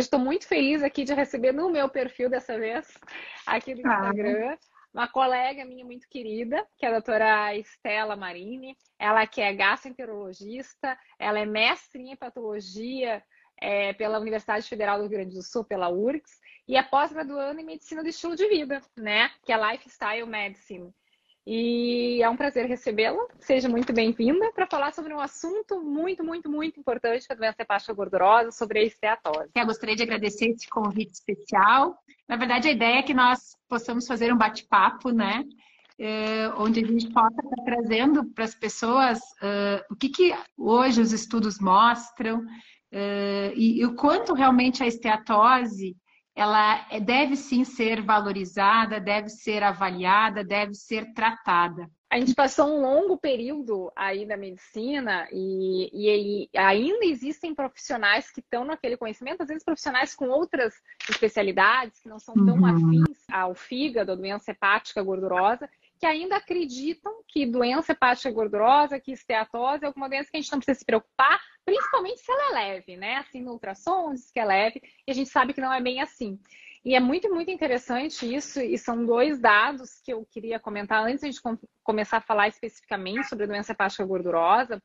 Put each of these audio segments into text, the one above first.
Hoje estou muito feliz aqui de receber no meu perfil dessa vez, aqui do ah. Instagram, ah. uma colega minha muito querida, que é a doutora Estela Marini. Ela que é gastroenterologista, ela é mestre em hepatologia é, pela Universidade Federal do Rio Grande do Sul, pela URGS, e é pós-graduando em medicina do estilo de vida, né? Que é Lifestyle Medicine. E é um prazer recebê-la. Seja muito bem-vinda para falar sobre um assunto muito, muito, muito importante que é a doença hepática gordurosa, sobre a esteatose. Eu gostaria de agradecer esse convite especial. Na verdade, a ideia é que nós possamos fazer um bate-papo, né? É, onde a gente possa estar trazendo para as pessoas uh, o que, que hoje os estudos mostram uh, e, e o quanto realmente a esteatose ela é, deve sim ser valorizada, deve ser avaliada, deve ser tratada. A gente passou um longo período aí na medicina e, e, e ainda existem profissionais que estão naquele conhecimento, às vezes profissionais com outras especialidades que não são tão uhum. afins ao fígado, à doença hepática gordurosa, que ainda acreditam que doença hepática gordurosa, que esteatose é alguma doença que a gente não precisa se preocupar, principalmente se ela é leve, né? Assim, no ultrassom diz que é leve, e a gente sabe que não é bem assim. E é muito, muito interessante isso, e são dois dados que eu queria comentar antes de a gente começar a falar especificamente sobre a doença hepática gordurosa,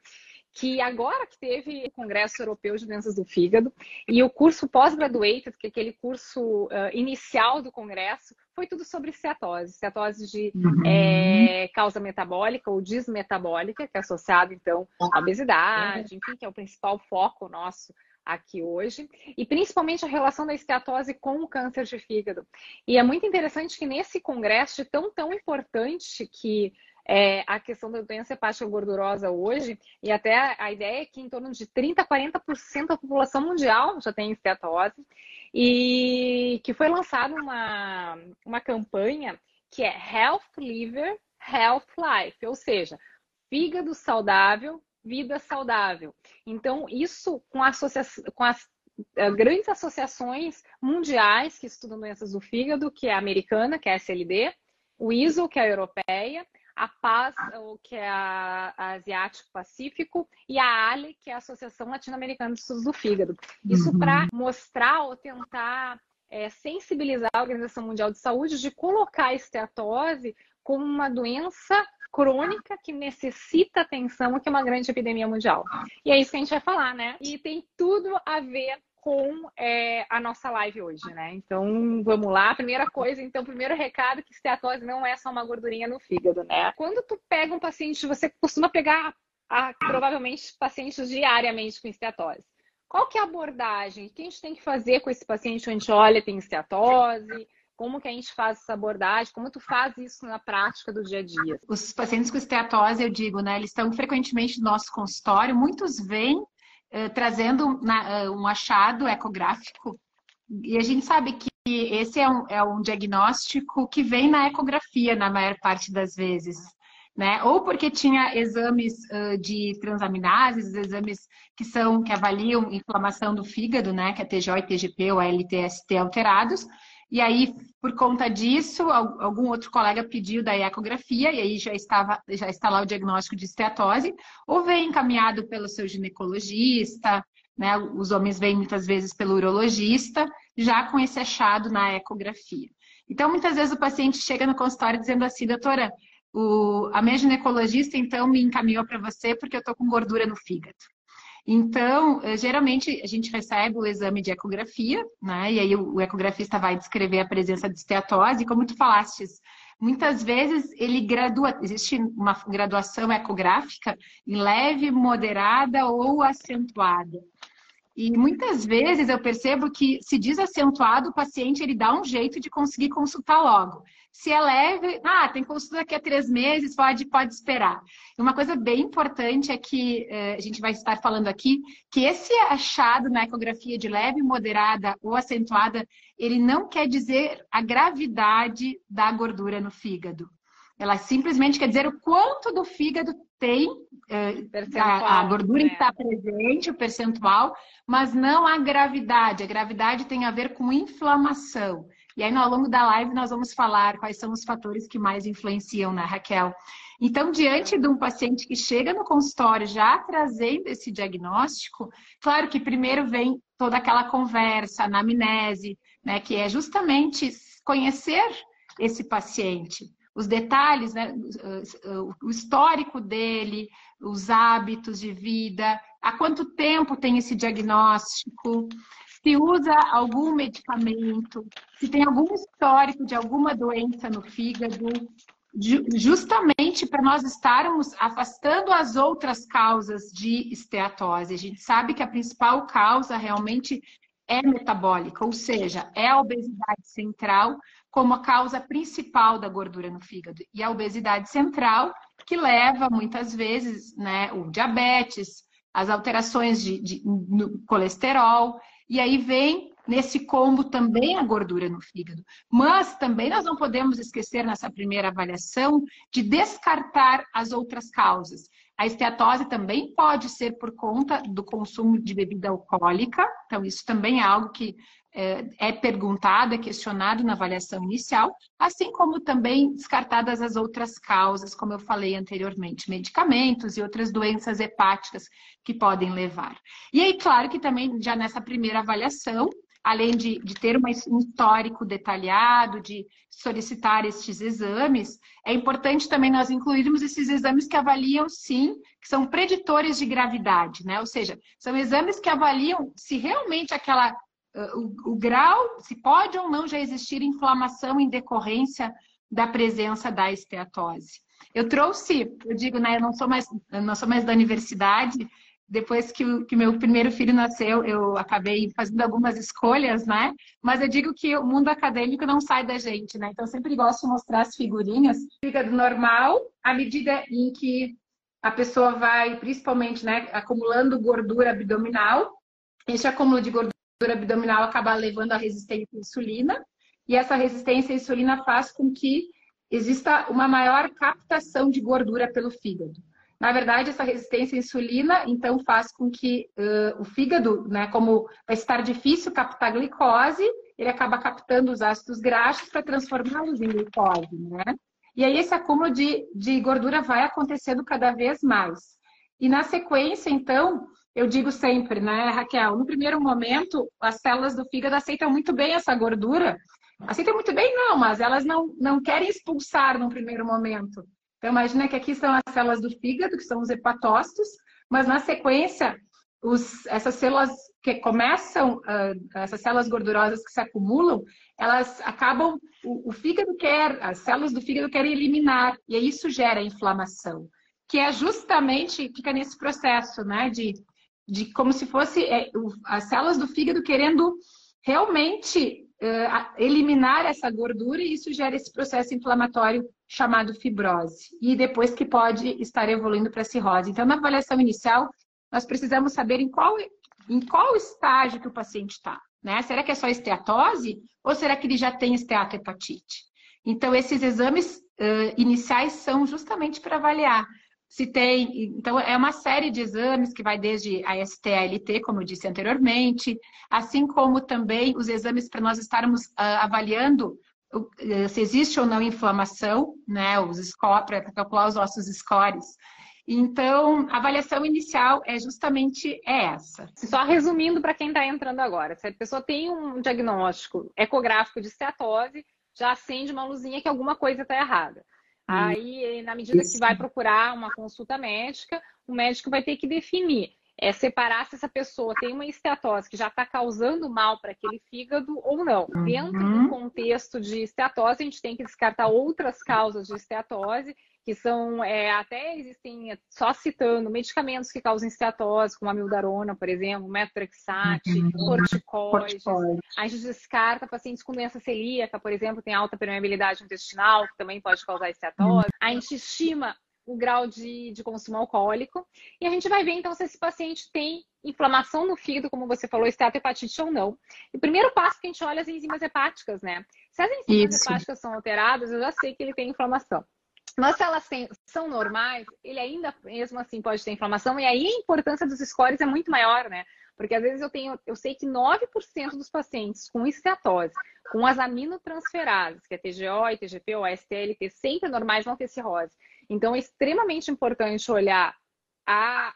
que agora que teve o Congresso Europeu de Doenças do Fígado e o curso pós-graduated, que é aquele curso uh, inicial do Congresso, foi tudo sobre cetose. Cetose de uhum. é, causa metabólica ou desmetabólica, que é associado, então, à obesidade, enfim, que é o principal foco nosso aqui hoje, e principalmente a relação da esteatose com o câncer de fígado. E é muito interessante que nesse congresso tão, tão importante que é, a questão da doença hepática gordurosa hoje, e até a ideia é que em torno de 30% a 40% da população mundial já tem esteatose, e que foi lançada uma, uma campanha que é Health Liver, Health Life, ou seja, fígado saudável, vida saudável. Então, isso com, associa com as uh, grandes associações mundiais que estudam doenças do fígado, que é a americana, que é a SLD, o ISO, que é a europeia, a PAS, que é a, a Asiático Pacífico, e a ALE, que é a Associação Latino-Americana de Estudos do Fígado. Isso uhum. para mostrar ou tentar é, sensibilizar a Organização Mundial de Saúde de colocar a esteatose como uma doença crônica que necessita atenção, que é uma grande epidemia mundial. E é isso que a gente vai falar, né? E tem tudo a ver com é, a nossa live hoje, né? Então, vamos lá. Primeira coisa, então, primeiro recado que esteatose não é só uma gordurinha no fígado, né? Quando tu pega um paciente, você costuma pegar a, provavelmente pacientes diariamente com esteatose. Qual que é a abordagem? O que a gente tem que fazer com esse paciente? Gente olha, tem esteatose? Como que a gente faz essa abordagem? Como tu faz isso na prática do dia a dia? Os pacientes com esteatose, eu digo, né? Eles estão frequentemente no nosso consultório. Muitos vêm eh, trazendo na, uh, um achado ecográfico. E a gente sabe que esse é um, é um diagnóstico que vem na ecografia, na maior parte das vezes. Né? Ou porque tinha exames uh, de transaminases, exames que são que avaliam inflamação do fígado, né? Que é TGO e TGP ou LTST alterados, e aí, por conta disso, algum outro colega pediu da ecografia, e aí já, estava, já está lá o diagnóstico de esteatose, ou vem encaminhado pelo seu ginecologista, né? Os homens vêm muitas vezes pelo urologista, já com esse achado na ecografia. Então, muitas vezes o paciente chega no consultório dizendo assim, doutora, o, a minha ginecologista então me encaminhou para você porque eu estou com gordura no fígado. Então, eh, geralmente a gente recebe o exame de ecografia, né? E aí o ecografista vai descrever a presença de esteatose, como tu falastes, muitas vezes ele gradua, existe uma graduação ecográfica em leve, moderada ou acentuada. E muitas vezes eu percebo que se diz acentuado, o paciente ele dá um jeito de conseguir consultar logo. Se é leve, ah, tem consulta daqui a três meses, pode, pode esperar. Uma coisa bem importante é que eh, a gente vai estar falando aqui que esse achado na ecografia de leve, moderada ou acentuada, ele não quer dizer a gravidade da gordura no fígado. Ela simplesmente quer dizer o quanto do fígado tem eh, a, a, gordura né? está presente, o percentual, mas não a gravidade. A gravidade tem a ver com inflamação. E aí, ao longo da live, nós vamos falar quais são os fatores que mais influenciam, né, Raquel? Então, diante de um paciente que chega no consultório já trazendo esse diagnóstico, claro que primeiro vem toda aquela conversa, anamnese, né, que é justamente conhecer esse paciente, os detalhes, né, o histórico dele, os hábitos de vida, há quanto tempo tem esse diagnóstico, se usa algum medicamento, se tem algum histórico de alguma doença no fígado, justamente para nós estarmos afastando as outras causas de esteatose. A gente sabe que a principal causa realmente é metabólica, ou seja, é a obesidade central como a causa principal da gordura no fígado. E a obesidade central que leva muitas vezes né, o diabetes, as alterações de, de no colesterol, e aí vem nesse combo também a gordura no fígado. Mas também nós não podemos esquecer nessa primeira avaliação de descartar as outras causas. A esteatose também pode ser por conta do consumo de bebida alcoólica, então isso também é algo que é, é perguntado, é questionado na avaliação inicial, assim como também descartadas as outras causas, como eu falei anteriormente, medicamentos e outras doenças hepáticas que podem levar. E aí, claro que também já nessa primeira avaliação, além de, de ter um histórico detalhado, de solicitar estes exames, é importante também nós incluirmos esses exames que avaliam, sim, que são preditores de gravidade, né? Ou seja, são exames que avaliam se realmente aquela o, o grau, se pode ou não já existir inflamação em decorrência da presença da esteatose. Eu trouxe, eu digo, né, eu não sou mais, não sou mais da universidade, depois que, o, que meu primeiro filho nasceu, eu acabei fazendo algumas escolhas, né? Mas eu digo que o mundo acadêmico não sai da gente, né? Então, sempre gosto de mostrar as figurinhas. Fígado normal, à medida em que a pessoa vai, principalmente, né, acumulando gordura abdominal. Esse acúmulo de gordura abdominal acaba levando à resistência à insulina. E essa resistência à insulina faz com que exista uma maior captação de gordura pelo fígado. Na verdade, essa resistência à insulina, então, faz com que uh, o fígado, né, como vai estar difícil captar glicose, ele acaba captando os ácidos graxos para transformá-los em glicose, né? E aí esse acúmulo de, de gordura vai acontecendo cada vez mais. E na sequência, então, eu digo sempre, né, Raquel, no primeiro momento, as células do fígado aceitam muito bem essa gordura. Aceitam muito bem, não, mas elas não, não querem expulsar no primeiro momento. Então, imagina que aqui são as células do fígado, que são os hepatócitos, mas na sequência, os, essas células que começam, uh, essas células gordurosas que se acumulam, elas acabam, o, o, fígado quer, as células do fígado querem eliminar, e aí isso gera inflamação, que é justamente, fica nesse processo, né, de, de como se fosse é, as células do fígado querendo realmente uh, eliminar essa gordura e isso gera esse processo inflamatório chamado fibrose. E depois que pode estar evoluindo para cirrose. Então, na avaliação inicial, nós precisamos saber em qual, em qual estágio que o paciente está. Né? Será que é só esteatose ou será que ele já tem esteatohepatite? Então, esses exames uh, iniciais são justamente para avaliar se tem. Então, é uma série de exames que vai desde a STLT, como eu disse anteriormente, assim como também os exames para nós estarmos uh, avaliando uh, se existe ou não inflamação, né? Os scores, para calcular os nossos scores. Então, a avaliação inicial é justamente essa. Só resumindo para quem está entrando agora, se a pessoa tem um diagnóstico ecográfico de esteatose, já acende uma luzinha que alguma coisa está errada. Aí, na medida Isso. que vai procurar uma consulta médica, o médico vai ter que definir, é separar se essa pessoa tem uma esteatose que já está causando mal para aquele fígado ou não. Uhum. Dentro do contexto de esteatose, a gente tem que descartar outras causas de esteatose que são é, até existem, só citando, medicamentos que causam esteatose, como a mildarona, por exemplo, metotrexate, uhum. corticoides. A gente descarta pacientes com doença celíaca, por exemplo, tem alta permeabilidade intestinal, que também pode causar esteatose. A gente estima o grau de, de consumo alcoólico e a gente vai ver então se esse paciente tem inflamação no fígado, como você falou, esteatohepatite ou não. E o primeiro passo que a gente olha é as enzimas hepáticas, né? Se as enzimas Isso. hepáticas são alteradas, eu já sei que ele tem inflamação. Mas se elas têm, são normais, ele ainda mesmo assim pode ter inflamação, e aí a importância dos scores é muito maior, né? Porque às vezes eu tenho, eu sei que 9% dos pacientes com esteatose, com as aminotransferases, que é TGO, ITGP ou STLT, sempre normais vão ter cirrose. Então é extremamente importante olhar a,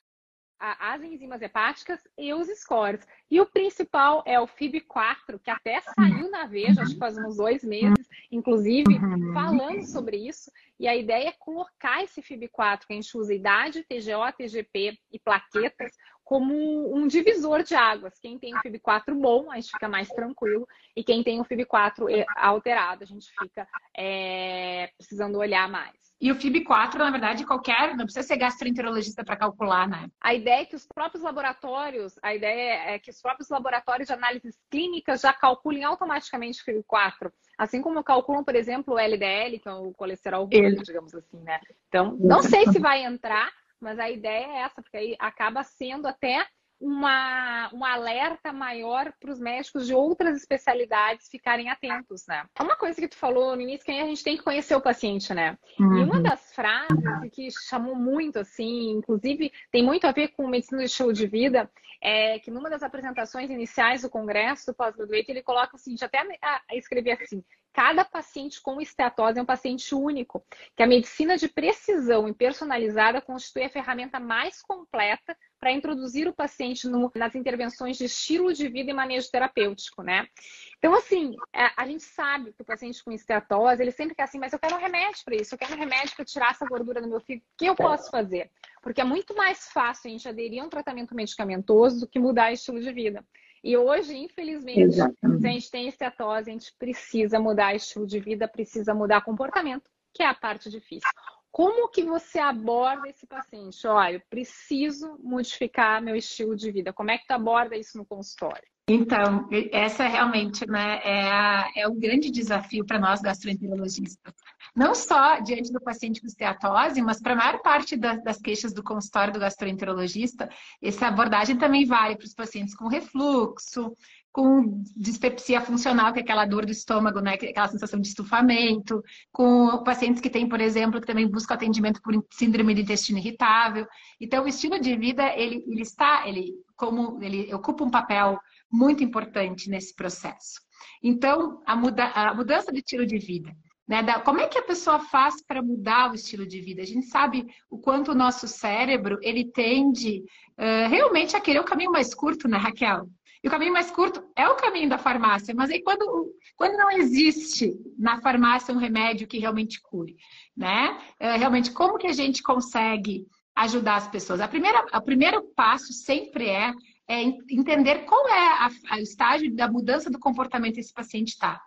as enzimas hepáticas e os scores. E o principal é o FIB4, que até saiu na Veja, acho que faz uns dois meses, inclusive, uhum. falando sobre isso. E a ideia é colocar esse FIB4, que a gente usa idade, TGO, TGP e plaquetas, como um divisor de águas. Quem tem o FIB4 bom, a gente fica mais tranquilo, e quem tem o FIB4 alterado, a gente fica é, precisando olhar mais. E o FIB4, na verdade, qualquer, não precisa ser gastroenterologista para calcular, né? A ideia é que os próprios laboratórios, a ideia é que os próprios laboratórios de análises clínicas já calculem automaticamente o FIB4. Assim como calculam, por exemplo, o LDL, que é o colesterol ruim, digamos assim, né? Então, não sei se vai entrar, mas a ideia é essa, porque aí acaba sendo até uma, um alerta maior para os médicos de outras especialidades ficarem atentos, né? Uma coisa que tu falou no início, que a gente tem que conhecer o paciente, né? Uhum. E uma uhum. das frases que chamou muito, assim, inclusive tem muito a ver com medicina de estilo de vida, é que numa das apresentações iniciais do congresso do pós-graduate, ele coloca o seguinte, até escrever assim, cada paciente com esteatose é um paciente único, que a medicina de precisão e personalizada constitui a ferramenta mais completa para introduzir o paciente no, nas intervenções de estilo de vida e manejo terapêutico, né? Então, assim, a, é, a gente sabe que o paciente com esteatose, ele sempre quer assim, mas eu quero um remédio para isso, eu quero um remédio para tirar essa gordura do meu fígado, o que eu posso fazer? Porque é muito mais fácil a gente aderir a um tratamento medicamentoso do que mudar o estilo de vida. E hoje, infelizmente, Exatamente. se a gente tem esteatose, a gente precisa mudar estilo de vida, precisa mudar comportamento, que é a parte difícil. Como que você aborda esse paciente? Olha, eu preciso modificar meu estilo de vida. Como é que tu aborda isso no consultório? Então, essa realmente né, é, a, é um grande desafio para nós gastroenterologistas. Não só diante do paciente com esteatose, mas para a maior parte das, das queixas do consultório do gastroenterologista, essa abordagem também vale para os pacientes com refluxo, com dispepsia funcional, que é aquela dor do estômago, né? aquela sensação de estufamento, com pacientes que têm, por exemplo, que também buscam atendimento por síndrome do intestino irritável. Então, o estilo de vida, ele, ele está, ele, como ele ocupa um papel muito importante nesse processo. Então, a, muda, a mudança de estilo de vida. Né, da, como é que a pessoa faz para mudar o estilo de vida? A gente sabe o quanto o nosso cérebro ele tende uh, realmente a querer o caminho mais curto, né, Raquel? E o caminho mais curto é o caminho da farmácia, mas aí quando, quando não existe na farmácia um remédio que realmente cure, né? É, realmente, como que a gente consegue ajudar as pessoas? A primeira, o primeiro passo sempre é, é entender qual é a, a, o estágio da mudança do comportamento que esse paciente está.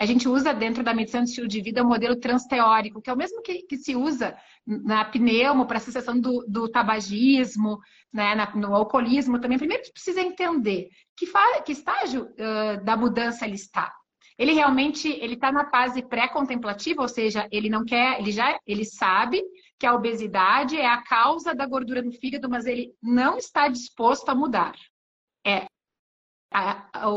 A gente usa dentro da medicina do estilo de vida o modelo transteórico, que é o mesmo que, que se usa na pneumo para a associação do, do tabagismo, né, na, no alcoolismo também. Primeiro, a precisa entender que, que estágio uh, da mudança ele está. Ele realmente ele está na fase pré-contemplativa, ou seja, ele não quer, ele já ele sabe que a obesidade é a causa da gordura no fígado, mas ele não está disposto a mudar. É a, a,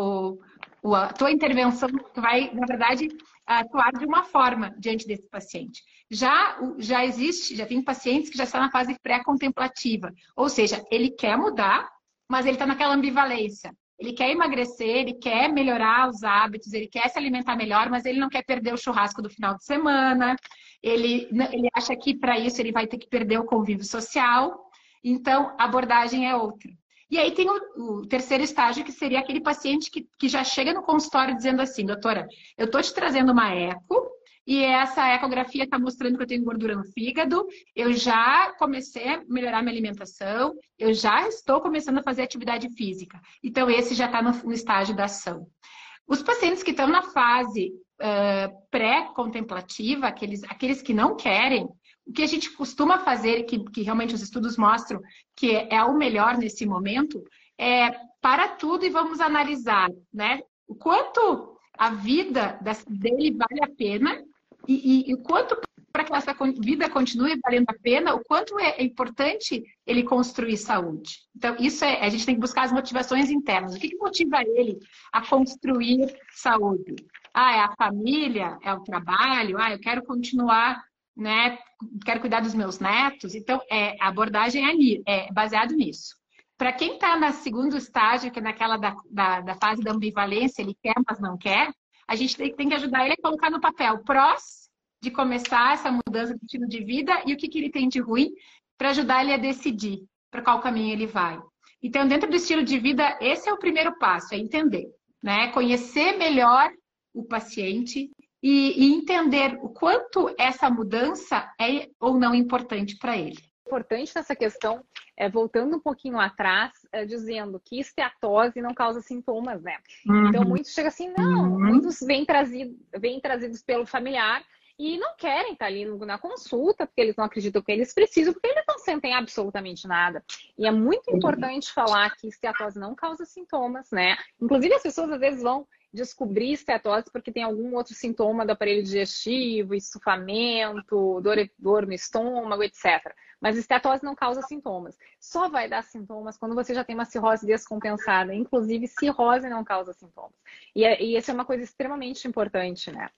a tua intervenção vai, na verdade, atuar de uma forma diante desse paciente. Já, já existe, já tem pacientes que já estão na fase pré-contemplativa, ou seja, ele quer mudar, mas ele está naquela ambivalência. Ele quer emagrecer, ele quer melhorar os hábitos, ele quer se alimentar melhor, mas ele não quer perder o churrasco do final de semana. Ele, ele acha que para isso ele vai ter que perder o convívio social. Então, a abordagem é outra. E aí tem o, o, terceiro estágio, que seria aquele paciente que, que já chega no consultório dizendo assim, doutora, eu estou te trazendo uma eco, e essa ecografia está mostrando que eu tenho gordura no fígado, eu já comecei a melhorar minha alimentação, eu já estou começando a fazer atividade física. Então, esse já está no, no, estágio da ação. Os pacientes que estão na fase uh, pré-contemplativa, aqueles, aqueles que não querem, o que a gente costuma fazer, que, que realmente os estudos mostram que é o melhor nesse momento, é para tudo e vamos analisar, né? O quanto a vida dele vale a pena e, e o quanto para que essa vida continue valendo a pena, o quanto é importante ele construir saúde. Então, isso é, a gente tem que buscar as motivações internas. O que, que motiva ele a construir saúde? Ah, é a família, é o trabalho, ah, eu quero continuar né? Quero cuidar dos meus netos. Então, é, a abordagem é, é baseado nisso. Para quem está no segundo estágio, que é naquela da, da, da, fase da ambivalência, ele quer, mas não quer, a gente tem, tem que ajudar ele a colocar no papel prós de começar essa mudança de estilo de vida e o que, que ele tem de ruim para ajudar ele a decidir. para qual caminho ele vai. Então, dentro do estilo de vida, esse é o primeiro passo, é entender, né? Conhecer melhor o paciente e, e entender o quanto essa mudança é ou não importante para ele importante nessa questão é voltando um pouquinho atrás, é, dizendo que esteatose não causa sintomas, né? Uhum. Então muitos chegam assim, não, uhum. muitos vêm, trazido, vêm trazidos pelo familiar e não querem estar ali na consulta, porque eles não acreditam que eles precisam, porque eles não sentem absolutamente nada. E é muito importante falar que esteatose não causa sintomas, né? Inclusive, as pessoas às vezes vão descobrir esteatose porque tem algum outro sintoma do aparelho digestivo, estufamento, dor, dor no estômago, etc. Mas esteatose não causa sintomas. Só vai dar sintomas quando você já tem uma cirrose descompensada. Inclusive, cirrose não causa sintomas. E, é, e isso é uma coisa extremamente importante, né?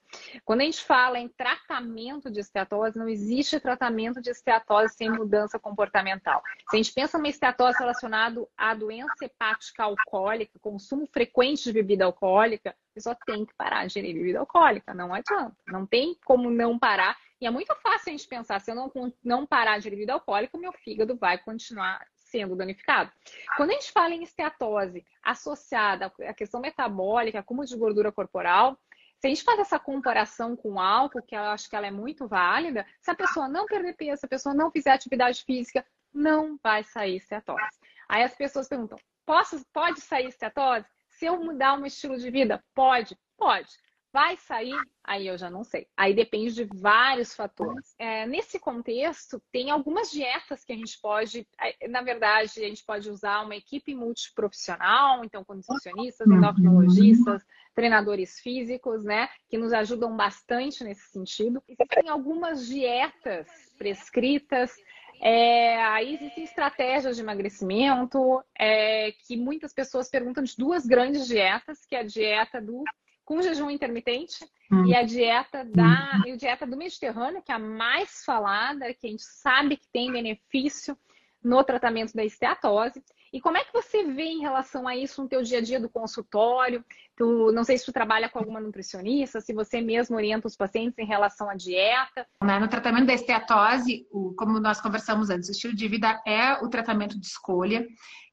Quando a gente fala em tratamento de esteatose, não existe tratamento de esteatose sem mudança comportamental. Se a gente pensa numa esteatose relacionada à doença hepática alcoólica, consumo frequente de bebida alcoólica, a pessoa tem que parar de gerir bebida alcoólica. Não adianta. Não tem como não parar e é muito fácil a gente pensar, se eu não, não parar de bebida alcoólica, o meu fígado vai continuar sendo danificado. Quando a gente fala em esteatose associada à questão metabólica, acúmulo de gordura corporal, se a gente faz essa comparação com o álcool, que eu acho que ela é muito válida, se a pessoa não perder peso, se a pessoa não fizer atividade física, não vai sair esteatose. Aí as pessoas perguntam: posso, pode sair esteatose? Se eu mudar um estilo de vida? Pode, pode. Vai sair? Aí eu já não sei. Aí depende de vários fatores. É, nesse contexto, tem algumas dietas que a gente pode, é, na verdade, a gente pode usar uma equipe multiprofissional, então com nutricionistas, endocrinologistas, treinadores físicos, né, que nos ajudam bastante nesse sentido. Existem algumas dietas prescritas é, aí existem estratégias de emagrecimento é, que muitas pessoas perguntam de duas grandes dietas, que é a dieta do com jejum intermitente hum. e a dieta da hum. a dieta do Mediterrâneo, que é a mais falada, que a gente sabe que tem benefício no tratamento da esteatose. E como é que você vê em relação a isso no teu dia a dia do consultório? Tu, não sei se tu trabalha com alguma nutricionista, se você mesmo orienta os pacientes em relação à dieta. Né, no tratamento da esteatose, como nós conversamos antes, o estilo de vida é o tratamento de escolha.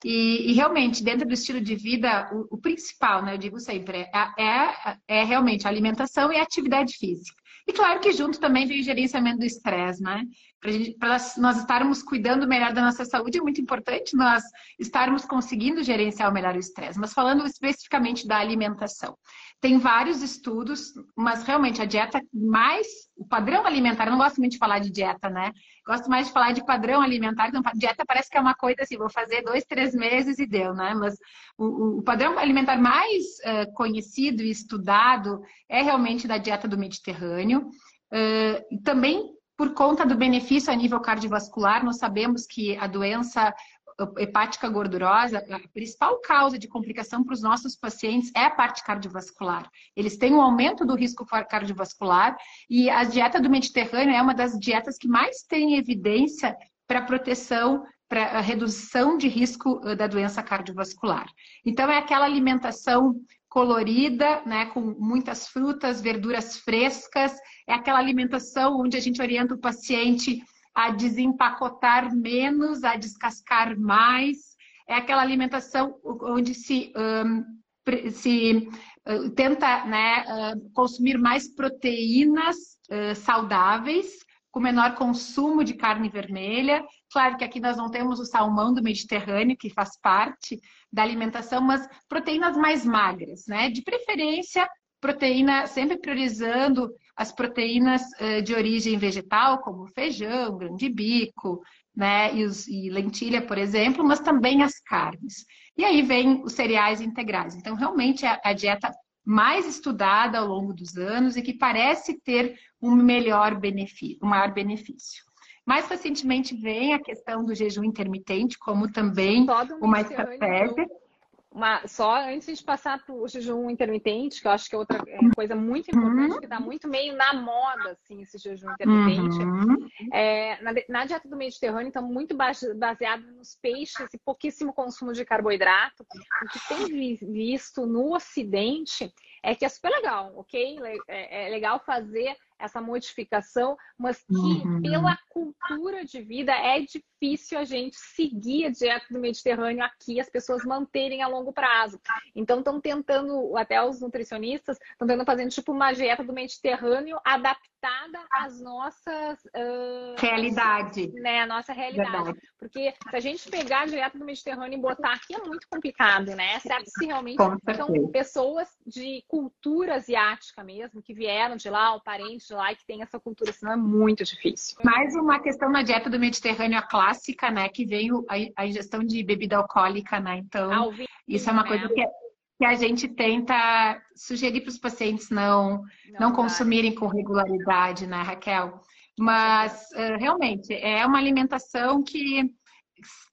E, e realmente, dentro do estilo de vida, o, o principal, né, eu digo sempre, é, é, é realmente a alimentação e a atividade física. E claro que junto também vem o gerenciamento do estresse, né? Para nós estarmos cuidando melhor da nossa saúde, é muito importante nós estarmos conseguindo gerenciar melhor o estresse. Mas falando especificamente da alimentação, tem vários estudos, mas realmente a dieta mais, o padrão alimentar, eu não gosto muito de falar de dieta, né? Gosto mais de falar de padrão alimentar. Então, dieta parece que é uma coisa assim, vou fazer dois, três meses e deu, né? Mas o, o padrão alimentar mais uh, conhecido e estudado é realmente da dieta do Mediterrâneo. Uh, também por conta do benefício a nível cardiovascular, nós sabemos que a doença hepática gordurosa, a principal causa de complicação para os nossos pacientes é a parte cardiovascular. Eles têm um aumento do risco cardiovascular e a dieta do Mediterrâneo é uma das dietas que mais tem evidência para proteção, para redução de risco da doença cardiovascular. Então, é aquela alimentação colorida, né, com muitas frutas, verduras frescas, é aquela alimentação onde a gente orienta o paciente a desempacotar menos, a descascar mais. É aquela alimentação onde se, um, se uh, tenta né, uh, consumir mais proteínas uh, saudáveis, com menor consumo de carne vermelha. Claro que aqui nós não temos o salmão do Mediterrâneo, que faz parte da alimentação, mas proteínas mais magras, né? De preferência, proteína, sempre priorizando as proteínas de origem vegetal, como feijão, grão de bico, né, e, os, e lentilha, por exemplo, mas também as carnes. E aí vem os cereais integrais. Então, realmente, é a dieta mais estudada ao longo dos anos e que parece ter um melhor benefício, um maior benefício. Mais recentemente vem a questão do jejum intermitente, como também uma estratégia uma, só antes de passar para o jejum intermitente, que eu acho que é outra é coisa muito importante, uhum. que está muito meio na moda, assim, esse jejum intermitente. Uhum. É, na, na, dieta do Mediterrâneo, então, muito baseado nos peixes e pouquíssimo consumo de carboidrato. O que tem visto no Ocidente é que é super legal, ok? É, é legal fazer essa modificação, mas que uhum. pela cultura de vida é difícil a gente seguir a dieta do Mediterrâneo aqui, as pessoas manterem a longo prazo. Então estão tentando, até os nutricionistas, estão tentando fazer tipo uma dieta do Mediterrâneo adaptada às nossas uh, realidade, né, a nossa realidade. Verdade. Porque se a gente pegar a dieta do Mediterrâneo e botar aqui é muito complicado, né? Certo se realmente são pessoas de cultura asiática mesmo, que vieram de lá, o parente de lá e que tem essa cultura, senão é muito difícil. Mais uma questão na dieta do Mediterrâneo a clássica, né? Que veio a, ingestão de bebida alcoólica, né? Então, vinho, isso é uma coisa né? que, que a gente tenta sugerir para os pacientes não, não, não consumirem com regularidade, né, Raquel? Mas uh, realmente é uma alimentação que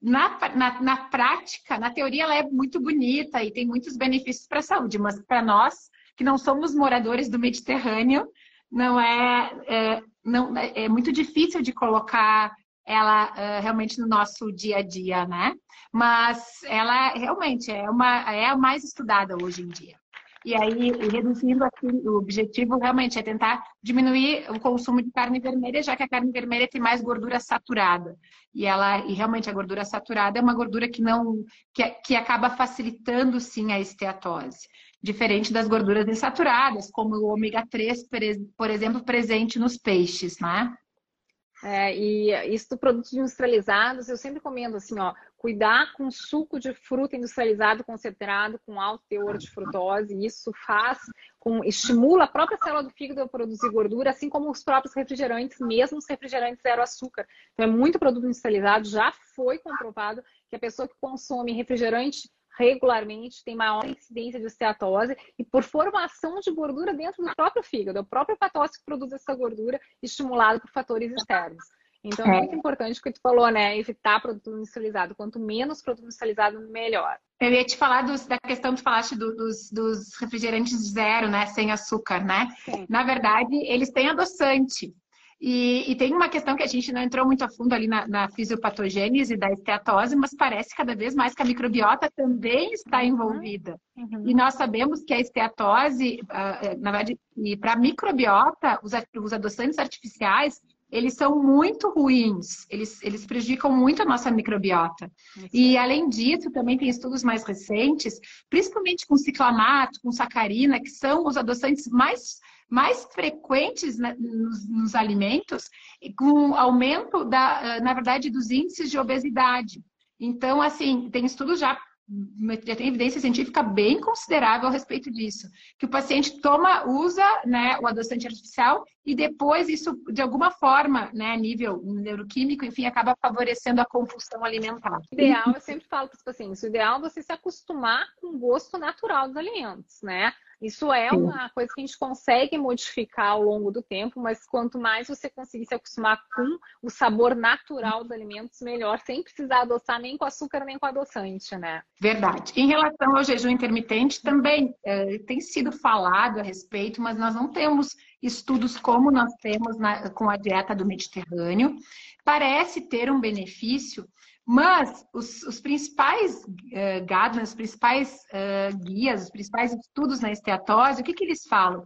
na, na, na, prática, na teoria, ela é muito bonita e tem muitos benefícios para a saúde, mas para nós que não somos moradores do Mediterrâneo, não é, é, não, é muito difícil de colocar ela uh, realmente no nosso dia a dia, né? Mas ela realmente é uma é a mais estudada hoje em dia. E aí, reduzindo aqui, o objetivo realmente é tentar diminuir o consumo de carne vermelha, já que a carne vermelha tem mais gordura saturada. E ela, e realmente a gordura saturada é uma gordura que não que, que acaba facilitando sim a esteatose diferente das gorduras insaturadas, como o ômega 3, por exemplo, presente nos peixes, né? É, e isso produtos industrializados, eu sempre comendo assim, ó, cuidar com suco de fruta industrializado concentrado com alto teor de frutose, isso faz com estimula a própria célula do fígado a produzir gordura, assim como os próprios refrigerantes, mesmo os refrigerantes zero açúcar. Então é muito produto industrializado, já foi comprovado que a pessoa que consome refrigerante regularmente, tem maior incidência de esteatose e por formação de gordura dentro do próprio fígado. É o próprio hepatócito que produz essa gordura estimulado por fatores externos. Então é, é muito importante o que tu falou, né? Evitar produto industrializado. Quanto menos produto industrializado, melhor. Eu ia te falar dos, da questão que tu falaste do, dos, dos, refrigerantes zero, né? Sem açúcar, né? Sim. Na verdade, eles têm adoçante. E, e, tem uma questão que a gente não entrou muito a fundo ali na, na fisiopatogênese da esteatose, mas parece cada vez mais que a microbiota também está uhum. envolvida. Uhum. E nós sabemos que a esteatose, ah, eh, na verdade, e para a microbiota, os, os adoçantes artificiais, eles são muito ruins, eles, eles prejudicam muito a nossa microbiota. E além disso, também tem estudos mais recentes, principalmente com ciclamato, com sacarina, que são os adoçantes mais mais frequentes né, nos, nos, alimentos, com aumento, da, na verdade, dos índices de obesidade. Então, assim, tem estudos já já tem evidência científica bem considerável a respeito disso. Que o paciente toma, usa né, o adoçante artificial e depois isso, de alguma forma, né, nível neuroquímico, enfim, acaba favorecendo a compulsão alimentar. O ideal, eu sempre falo para os pacientes, o ideal é você se acostumar com o gosto natural dos alimentos, né? Isso é uma coisa que a gente consegue modificar ao longo do tempo, mas quanto mais você conseguir se acostumar com o sabor natural dos alimentos, melhor, sem precisar adoçar nem com açúcar nem com adoçante, né? Verdade. Em relação ao jejum intermitente, também é, tem sido falado a respeito, mas nós não temos estudos como nós temos na, com a dieta do Mediterrâneo. Parece ter um benefício, mas os, os principais uh, os principais uh, guias, os principais estudos na esteatose, o que, que eles falam?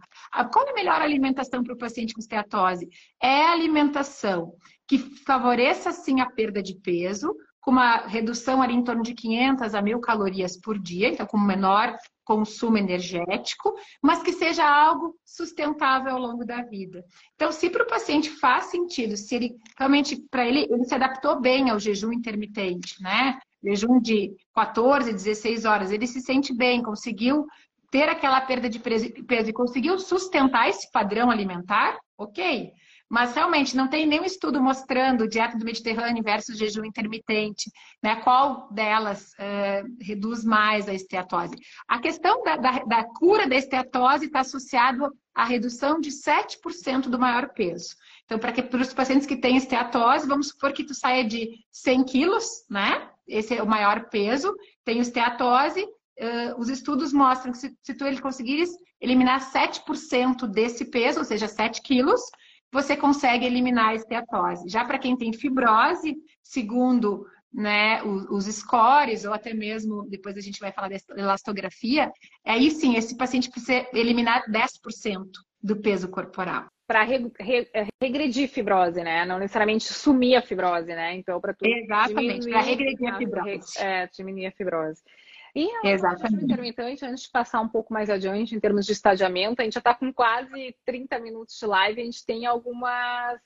qual é a melhor alimentação para o paciente com esteatose? É a alimentação que favoreça, sim, a perda de peso, com uma redução ali em torno de 500 a 1.000 calorias por dia, então com menor consumo energético, mas que seja algo sustentável ao longo da vida. Então, se para o paciente faz sentido, se ele realmente, para ele, ele se adaptou bem ao jejum intermitente, né? Jejum de 14, 16 horas, ele se sente bem, conseguiu ter aquela perda de peso e conseguiu sustentar esse padrão alimentar, ok. Mas realmente não tem nenhum estudo mostrando dieta do Mediterrâneo versus jejum intermitente, né? Qual delas uh, reduz mais a esteatose? A questão da, da, da cura da esteatose está associada à redução de 7% do maior peso. Então, para, os pacientes que têm esteatose, vamos supor que tu saia de 100 quilos, né? Esse é o maior peso, tem esteatose, Uh, os estudos mostram que se, se tu ele conseguires eliminar 7% desse peso, ou seja, 7 quilos, você consegue eliminar a esteatose. Já para quem tem fibrose, segundo né, os, os scores, ou até mesmo, depois a gente vai falar da elastografia, aí sim, esse paciente precisa eliminar 10% do peso corporal. Para re, re, regredir fibrose, né? Não necessariamente sumir a fibrose, né? Então, para tu Exatamente, para regredir a fibrose. É, diminuir a fibrose. E Exatamente. intermitente, antes de passar um pouco mais adiante em termos de estadiamento, a gente já está com quase 30 minutos de live, a gente tem algumas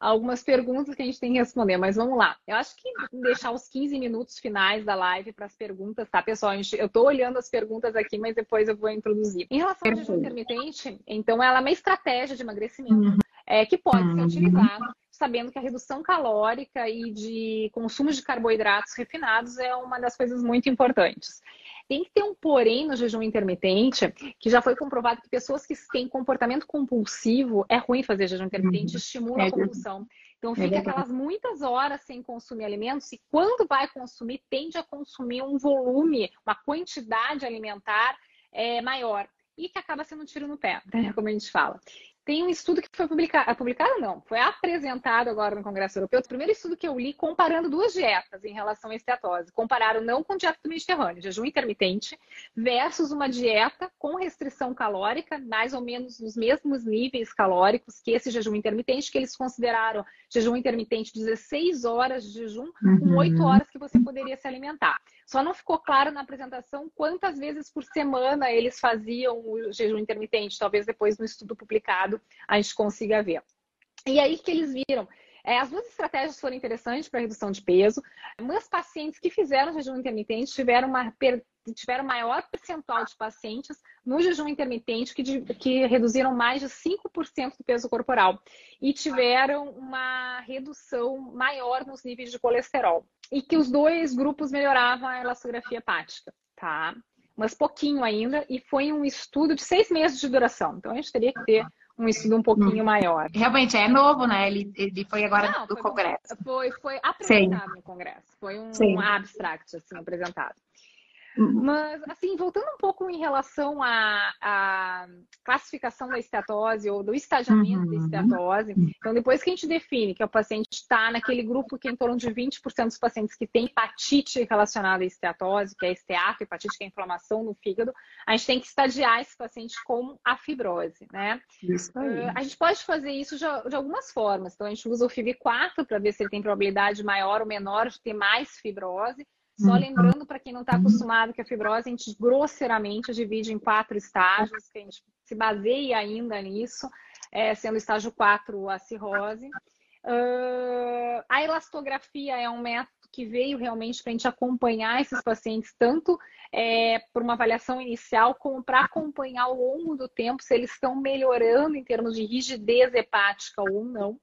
algumas perguntas que a gente tem que responder, mas vamos lá. Eu acho que deixar os 15 minutos finais da live para as perguntas, tá, pessoal? Gente, eu estou olhando as perguntas aqui, mas depois eu vou introduzir. Em relação ao jejum intermitente, então ela é uma estratégia de emagrecimento uhum. é, que pode ser uhum. utilizada sabendo que a redução calórica e de consumo de carboidratos refinados é uma das coisas muito importantes. Tem que ter um porém no jejum intermitente, que já foi comprovado que pessoas que têm comportamento compulsivo, é ruim fazer jejum intermitente, uhum. estimula é a compulsão. Então fica é aquelas muitas horas sem consumir alimentos e quando vai consumir, tende a consumir um volume, uma quantidade alimentar é, maior e que acaba sendo um tiro no pé, né? como a gente fala. Tem um estudo que foi publicado, publicado não, foi apresentado agora no Congresso Europeu, o primeiro estudo que eu li comparando duas dietas em relação à esteatose. Compararam não com dieta do Mediterrâneo, jejum intermitente, versus uma dieta com restrição calórica, mais ou menos nos mesmos níveis calóricos que esse jejum intermitente, que eles consideraram jejum intermitente 16 horas de jejum, com 8 uhum. horas que você poderia se alimentar. Só não ficou claro na apresentação quantas vezes por semana eles faziam o jejum intermitente. Talvez depois no estudo publicado a gente consiga ver. E aí que eles viram é, as duas estratégias foram interessantes para redução de peso, mas pacientes que fizeram jejum intermitente tiveram, uma, tiveram maior percentual de pacientes no jejum intermitente que, que reduziram mais de 5% do peso corporal e tiveram uma redução maior nos níveis de colesterol e que os dois grupos melhoravam a elastografia hepática, tá? Mas pouquinho ainda, e foi um estudo de seis meses de duração. Então a gente teria que ter um estudo um pouquinho maior. Realmente é novo, né? Ele, ele foi agora Não, do foi, Congresso. Foi, foi apresentado Sim. no Congresso. Foi um, um abstract assim, apresentado. Uhum. Mas, assim, voltando um pouco em relação à, à classificação da esteatose ou do estadiamento uhum. da esteatose, então, depois que a gente define que o paciente está naquele grupo que é em torno de 20% dos pacientes que tem hepatite relacionada à esteatose, que é esteato, hepatite, que é inflamação no fígado, a gente tem que estadiar esse paciente com a fibrose, né? Isso aí. Uh, a gente pode fazer isso de, de algumas formas. Então, a gente usa o FIV4 para ver se ele tem probabilidade maior ou menor de ter mais fibrose. Só uhum. lembrando para quem não está acostumado que a fibrose a gente grosseiramente divide em quatro estágios, que a gente se baseia ainda nisso, é, sendo o estágio 4 a cirrose. Uh, a elastografia é um método que veio realmente para a gente acompanhar esses pacientes, tanto é, por uma avaliação inicial, como para acompanhar ao longo do tempo se eles estão melhorando em termos de rigidez hepática ou não.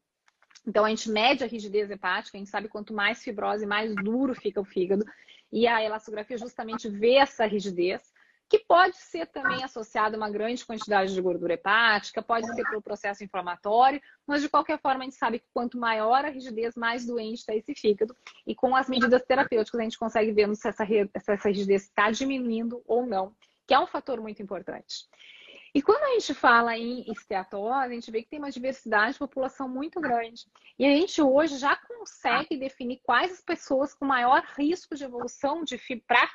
Então, a gente mede a rigidez hepática, a gente sabe quanto mais fibrose, mais duro fica o fígado. E a elastografia justamente vê essa rigidez, que pode ser também associada a uma grande quantidade de gordura hepática, pode ser pelo processo inflamatório, mas de qualquer forma a gente sabe que quanto maior a rigidez, mais doente está esse fígado. E com as medidas terapêuticas a gente consegue ver se essa, rigidez está diminuindo ou não, que é um fator muito importante. E quando a gente fala em esteatose, a gente vê que tem uma diversidade de população muito grande. E a gente hoje já consegue definir quais as pessoas com maior risco de evolução de para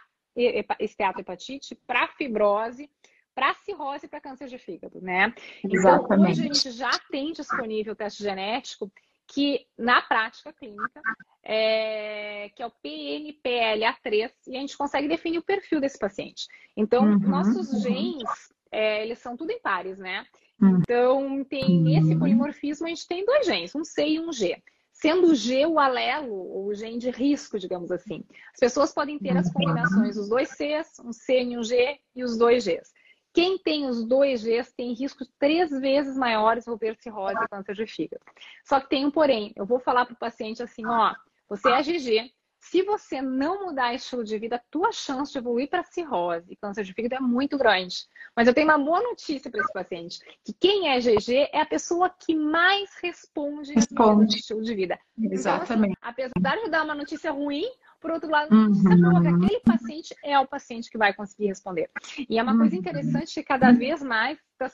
esteatohepatite, para fibrose, para cirrose e para câncer de fígado, né? Exatamente. Então, hoje a gente já tem disponível o teste genético que, na prática clínica, é, que é o PNPLA3, e a gente consegue definir o perfil desse paciente. Então, uhum, nossos genes é, eles são tudo em pares, né? Hum. Então, tem esse polimorfismo, a gente tem dois genes, um C e um G. Sendo o G o alelo, ou o gene de risco, digamos assim. As pessoas podem ter as combinações dos dois Cs, um C e um G, e os dois Gs. Quem tem os dois Gs tem riscos três vezes maiores de ter cirrose e câncer de fígado. Só que tem um porém. Eu vou falar para o paciente assim, ó, você é GG, se você não mudar estilo de vida, a tua chance de evoluir para cirrose e câncer de fígado é muito grande. Mas eu tenho uma boa notícia para esse paciente, que quem é GG é a pessoa que mais responde, responde. ao estilo de vida. Exatamente. Então, assim, apesar de dar uma notícia ruim, por outro lado, uhum. aquele paciente é o paciente que vai conseguir responder. E é uma coisa uhum. interessante que cada vez mais, tá,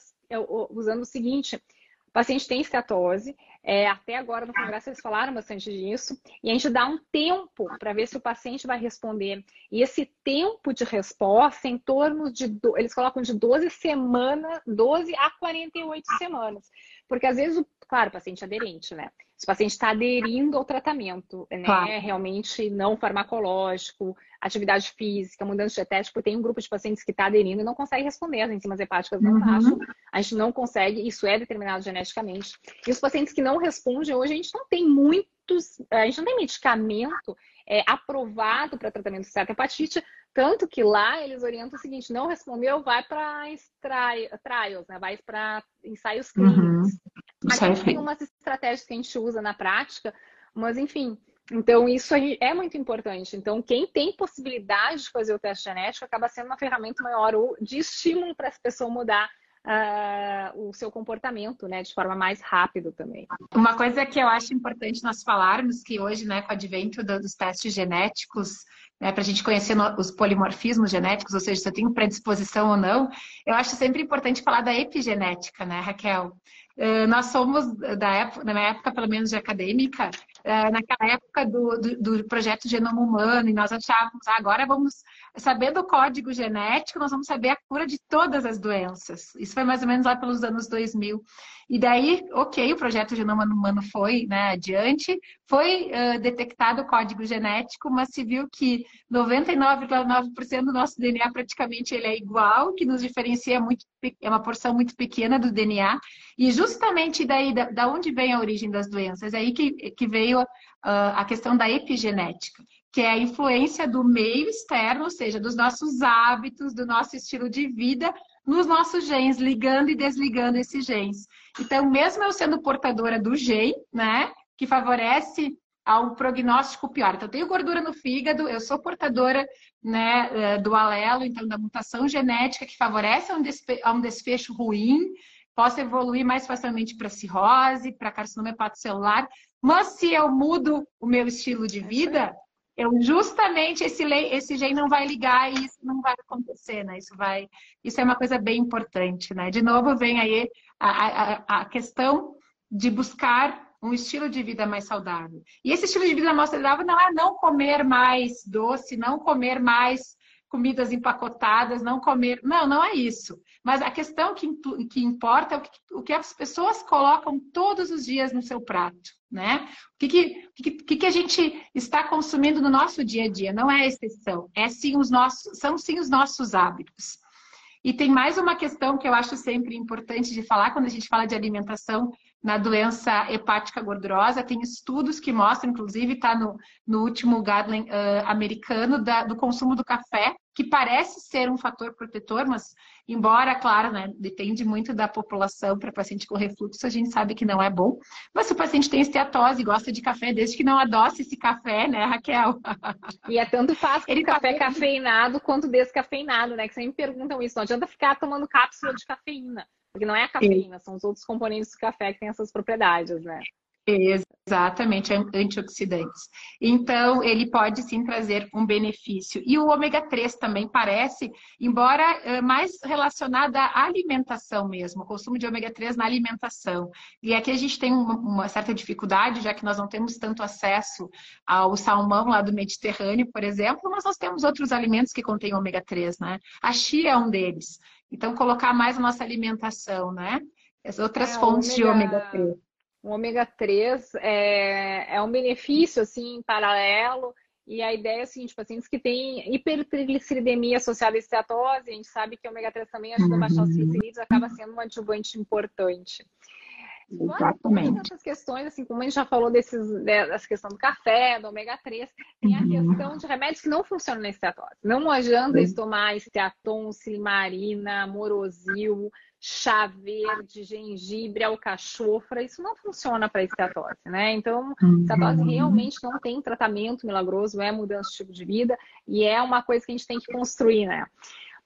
usando o seguinte, o paciente tem escatose, É, até agora no congresso eles falaram bastante disso. E a gente dá um tempo para ver se o paciente vai responder. E esse tempo de resposta em torno de. Eles colocam de 12 semanas, 12 a 48 semanas. Porque às vezes, claro, o paciente aderente, né? Se o paciente está aderindo ao tratamento, né? Claro. Realmente não farmacológico, atividade física, mudança dietética, tem um grupo de pacientes que está aderindo e não consegue responder, as enzimas hepáticas não uhum. a gente não consegue, isso é determinado geneticamente. E os pacientes que não respondem, hoje a gente não tem muitos, a gente não tem medicamento é, aprovado para tratamento de certa hepatite, tanto que lá eles orientam o seguinte: não respondeu, vai para trials, né? vai para ensaios uhum. clínicos. Uhum. A gente tem umas estratégias que a gente usa na prática, mas enfim. Então, isso é muito importante. Então, quem tem possibilidade de fazer o teste genético acaba sendo uma ferramenta maior de estímulo para essa pessoa mudar uh, o seu comportamento, né, de forma mais rápida também. Uma coisa que eu acho importante nós falarmos, que hoje, né, com o advento dos testes genéticos, né, para a gente conhecer os polimorfismos genéticos, ou seja, se eu tenho predisposição ou não, eu acho sempre importante falar da epigenética, né, Raquel? Uh, nós somos, da época, na minha época, pelo menos de acadêmica, uh, naquela época do, do, do, projeto Genoma Humano, e nós achávamos, ah, agora vamos sabendo o código genético, nós vamos saber a cura de todas as doenças. Isso foi mais ou menos lá pelos anos 2000. E daí, ok, o projeto Genoma Humano foi né, adiante, foi uh, detectado o código genético, mas se viu que 99,9% do nosso DNA praticamente ele é igual, que nos diferencia muito, é uma porção muito pequena do DNA. E justamente daí, da, da onde vem a origem das doenças? É aí que, que veio uh, a questão da epigenética que é a influência do meio externo, ou seja, dos nossos hábitos, do nosso estilo de vida, nos nossos genes, ligando e desligando esses genes. Então, mesmo eu sendo portadora do gene, né, que favorece a um prognóstico pior. Então, eu tenho gordura no fígado, eu sou portadora né, eh, do alelo, então da mutação genética que favorece a um, desfecho ruim, posso evoluir mais facilmente para cirrose, para carcinoma hepatocelular, mas se eu mudo o meu estilo de vida, eu justamente esse lei, esse não vai ligar e isso não vai acontecer, né? Isso vai, isso é uma coisa bem importante, né? De novo vem aí a, a, a questão de buscar um estilo de vida mais saudável. E esse estilo de vida mais saudável não é não comer mais doce, não comer mais comidas empacotadas, não comer. Não, não é isso. Mas a questão que, que importa é o que, o que as pessoas colocam todos os dias no seu prato né? O que, que, que, que, a gente está consumindo no nosso dia a dia? Não é exceção, é sim os nossos, são sim os nossos hábitos. E tem mais uma questão que eu acho sempre importante de falar quando a gente fala de alimentação na doença hepática gordurosa. Tem estudos que mostram, inclusive está no, no último guideline uh, americano, da, do consumo do café, que parece ser um fator protetor, mas embora, claro, né, depende muito da população para paciente com refluxo, a gente sabe que não é bom. Mas se o paciente tem esteatose e gosta de café, desde que não adoce esse café, né, Raquel? E é tanto fácil Ele café tá... cafeinado quanto descafeinado, né? Que sempre me perguntam isso. Não adianta ficar tomando cápsula de cafeína, porque não é a cafeína, são os outros componentes do café que têm essas propriedades, né? Exatamente, antioxidantes. Então, ele pode sim trazer um benefício. E o ômega 3 também parece, embora eh, mais relacionado à alimentação mesmo, o consumo de ômega 3 na alimentação. E aqui a gente tem uma certa dificuldade, já que nós não temos tanto acesso ao salmão lá do Mediterrâneo, por exemplo, mas nós temos outros alimentos que contêm ômega 3, né? A chia é um deles. Então, colocar mais na nossa alimentação, né? As outras é, fontes ômega... de ômega 3 o ômega 3 é, é um benefício assim paralelo e a ideia é assim, tipo, pacientes que têm hipertrigliceridemia associada à esteatose, a gente sabe que o ômega 3 também ajuda a baixar os triglicerídeos, acaba sendo um adjuvante importante. Exatamente. Outras questões, assim, como a gente já falou desses, dessa questão do café, do ômega 3, tem a uhum. questão de remédios que não funcionam na esteatose. Não adianta eles tomar esteaton, silimarina, morosil, chá verde, gengibre, alcachofra, isso não funciona para esteatose, né? Então, uhum. esteatose realmente não tem tratamento milagroso, é mudança de tipo de vida e é uma coisa que a gente tem que construir, né?